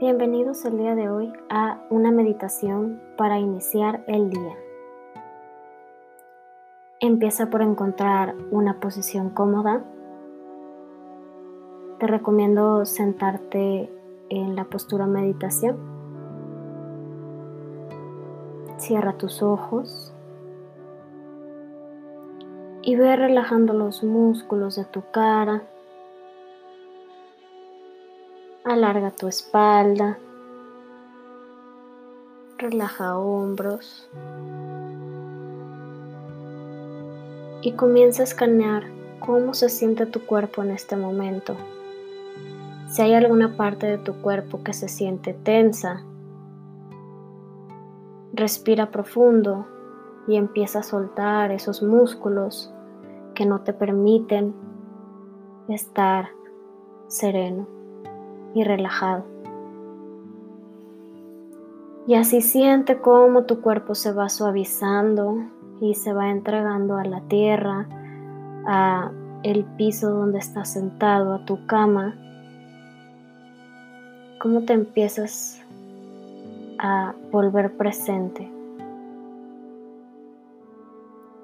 Bienvenidos el día de hoy a una meditación para iniciar el día. Empieza por encontrar una posición cómoda. Te recomiendo sentarte en la postura meditación. Cierra tus ojos y ve relajando los músculos de tu cara Alarga tu espalda. Relaja hombros. Y comienza a escanear cómo se siente tu cuerpo en este momento. Si hay alguna parte de tu cuerpo que se siente tensa, respira profundo y empieza a soltar esos músculos que no te permiten estar sereno y relajado. Y así siente cómo tu cuerpo se va suavizando y se va entregando a la tierra, a el piso donde estás sentado, a tu cama. Cómo te empiezas a volver presente.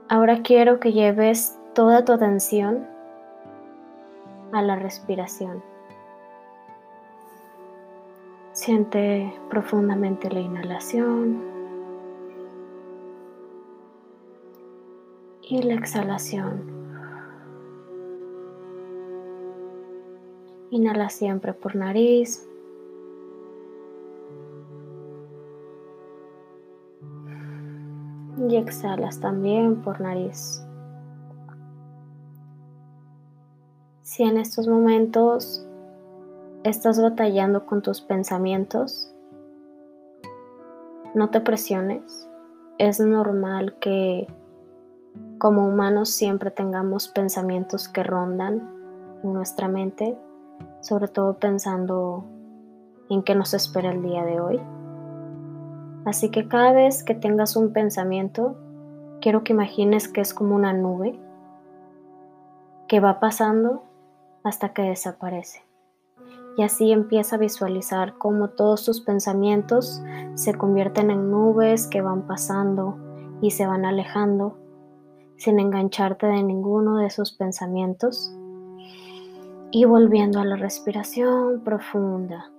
Ahora quiero que lleves toda tu atención a la respiración. Siente profundamente la inhalación y la exhalación. Inhala siempre por nariz. Y exhalas también por nariz. Si en estos momentos estás batallando con tus pensamientos, no te presiones. Es normal que como humanos siempre tengamos pensamientos que rondan en nuestra mente, sobre todo pensando en qué nos espera el día de hoy. Así que cada vez que tengas un pensamiento, quiero que imagines que es como una nube que va pasando hasta que desaparece y así empieza a visualizar cómo todos tus pensamientos se convierten en nubes que van pasando y se van alejando sin engancharte de ninguno de esos pensamientos y volviendo a la respiración profunda.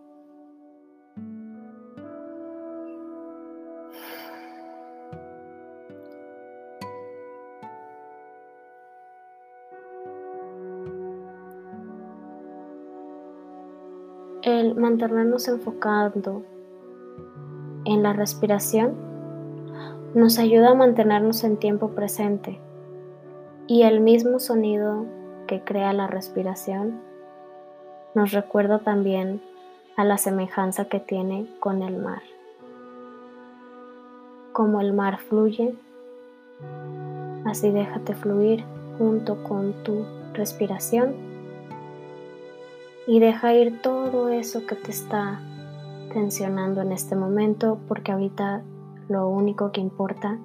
Mantenernos enfocando en la respiración nos ayuda a mantenernos en tiempo presente y el mismo sonido que crea la respiración nos recuerda también a la semejanza que tiene con el mar. Como el mar fluye, así déjate fluir junto con tu respiración y deja ir todo eso que te está tensionando en este momento porque ahorita lo único que importa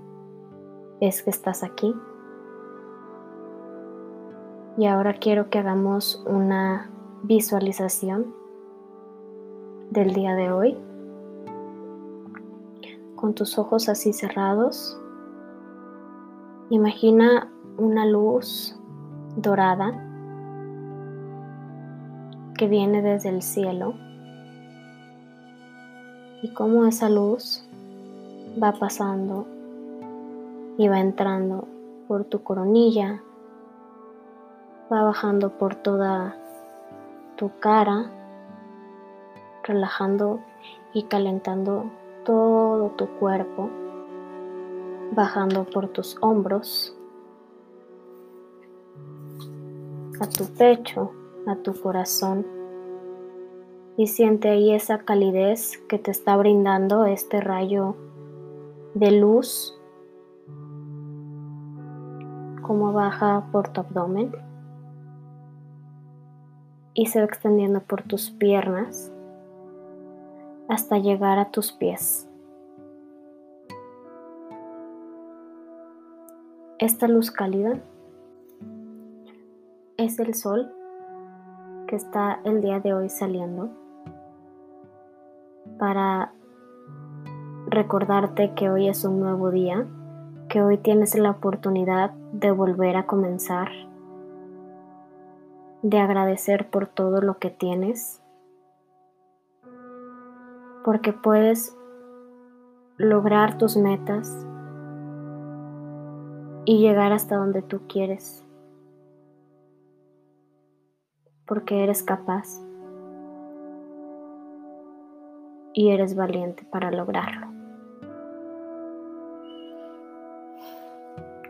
es que estás aquí. Y ahora quiero que hagamos una visualización del día de hoy. Con tus ojos así cerrados, imagina una luz dorada que viene desde el cielo y cómo esa luz va pasando y va entrando por tu coronilla, va bajando por toda tu cara, relajando y calentando todo tu cuerpo, bajando por tus hombros, a tu pecho, a tu corazón y siente ahí esa calidez que te está brindando este rayo de luz como baja por tu abdomen y se va extendiendo por tus piernas hasta llegar a tus pies. Esta luz cálida es el sol que está el día de hoy saliendo para recordarte que hoy es un nuevo día, que hoy tienes la oportunidad de volver a comenzar, de agradecer por todo lo que tienes, porque puedes lograr tus metas y llegar hasta donde tú quieres, porque eres capaz y eres valiente para lograrlo.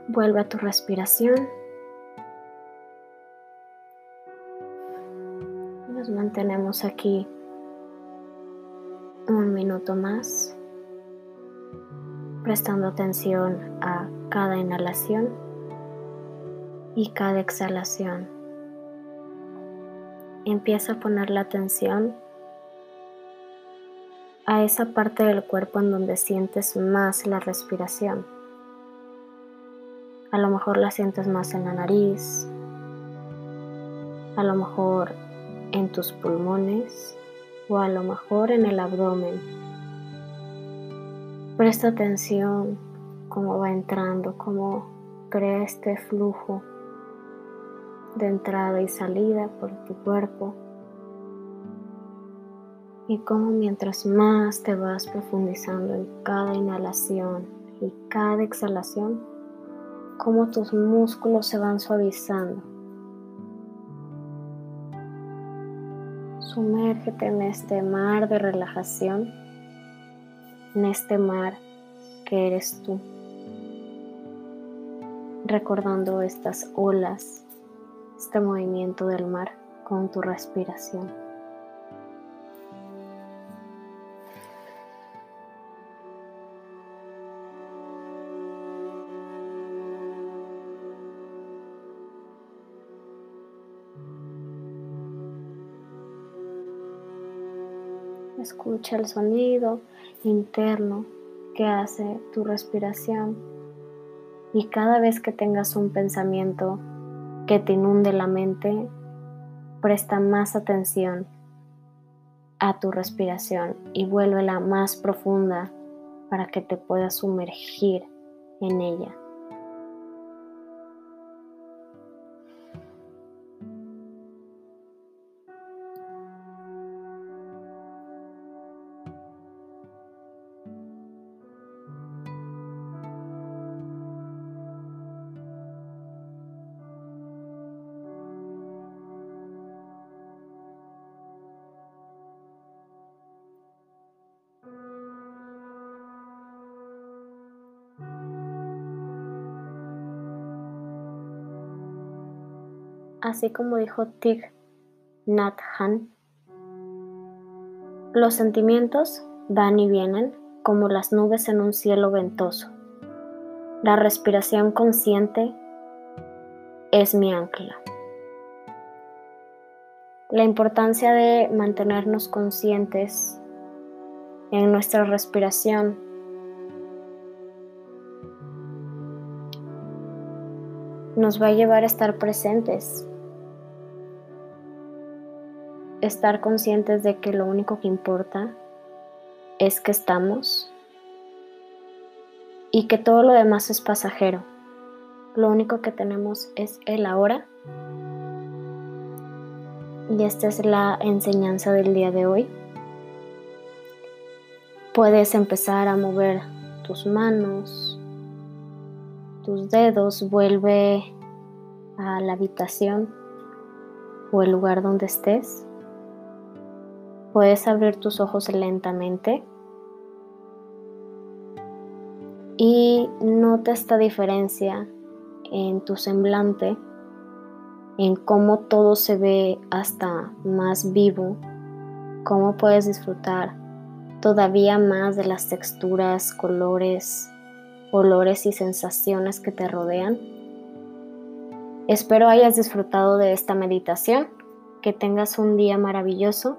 Vuelve a tu respiración. Nos mantenemos aquí un minuto más, prestando atención a cada inhalación y cada exhalación. Empieza a poner la atención a esa parte del cuerpo en donde sientes más la respiración. A lo mejor la sientes más en la nariz, a lo mejor en tus pulmones o a lo mejor en el abdomen. Presta atención cómo va entrando, cómo crea este flujo de entrada y salida por tu cuerpo y cómo mientras más te vas profundizando en cada inhalación y cada exhalación, cómo tus músculos se van suavizando. Sumérgete en este mar de relajación, en este mar que eres tú, recordando estas olas, este movimiento del mar con tu respiración. Escucha el sonido interno que hace tu respiración y cada vez que tengas un pensamiento que te inunde la mente, presta más atención a tu respiración y vuélvela más profunda para que te puedas sumergir en ella. Así como dijo Thich Nhat los sentimientos van y vienen como las nubes en un cielo ventoso. La respiración consciente es mi ancla. La importancia de mantenernos conscientes en nuestra respiración nos va a llevar a estar presentes estar conscientes de que lo único que importa es que estamos y que todo lo demás es pasajero. Lo único que tenemos es el ahora. Y esta es la enseñanza del día de hoy. Puedes empezar a mover tus manos, tus dedos, vuelve a la habitación o el lugar donde estés. Puedes abrir tus ojos lentamente y nota esta diferencia en tu semblante, en cómo todo se ve hasta más vivo, cómo puedes disfrutar todavía más de las texturas, colores, olores y sensaciones que te rodean. Espero hayas disfrutado de esta meditación, que tengas un día maravilloso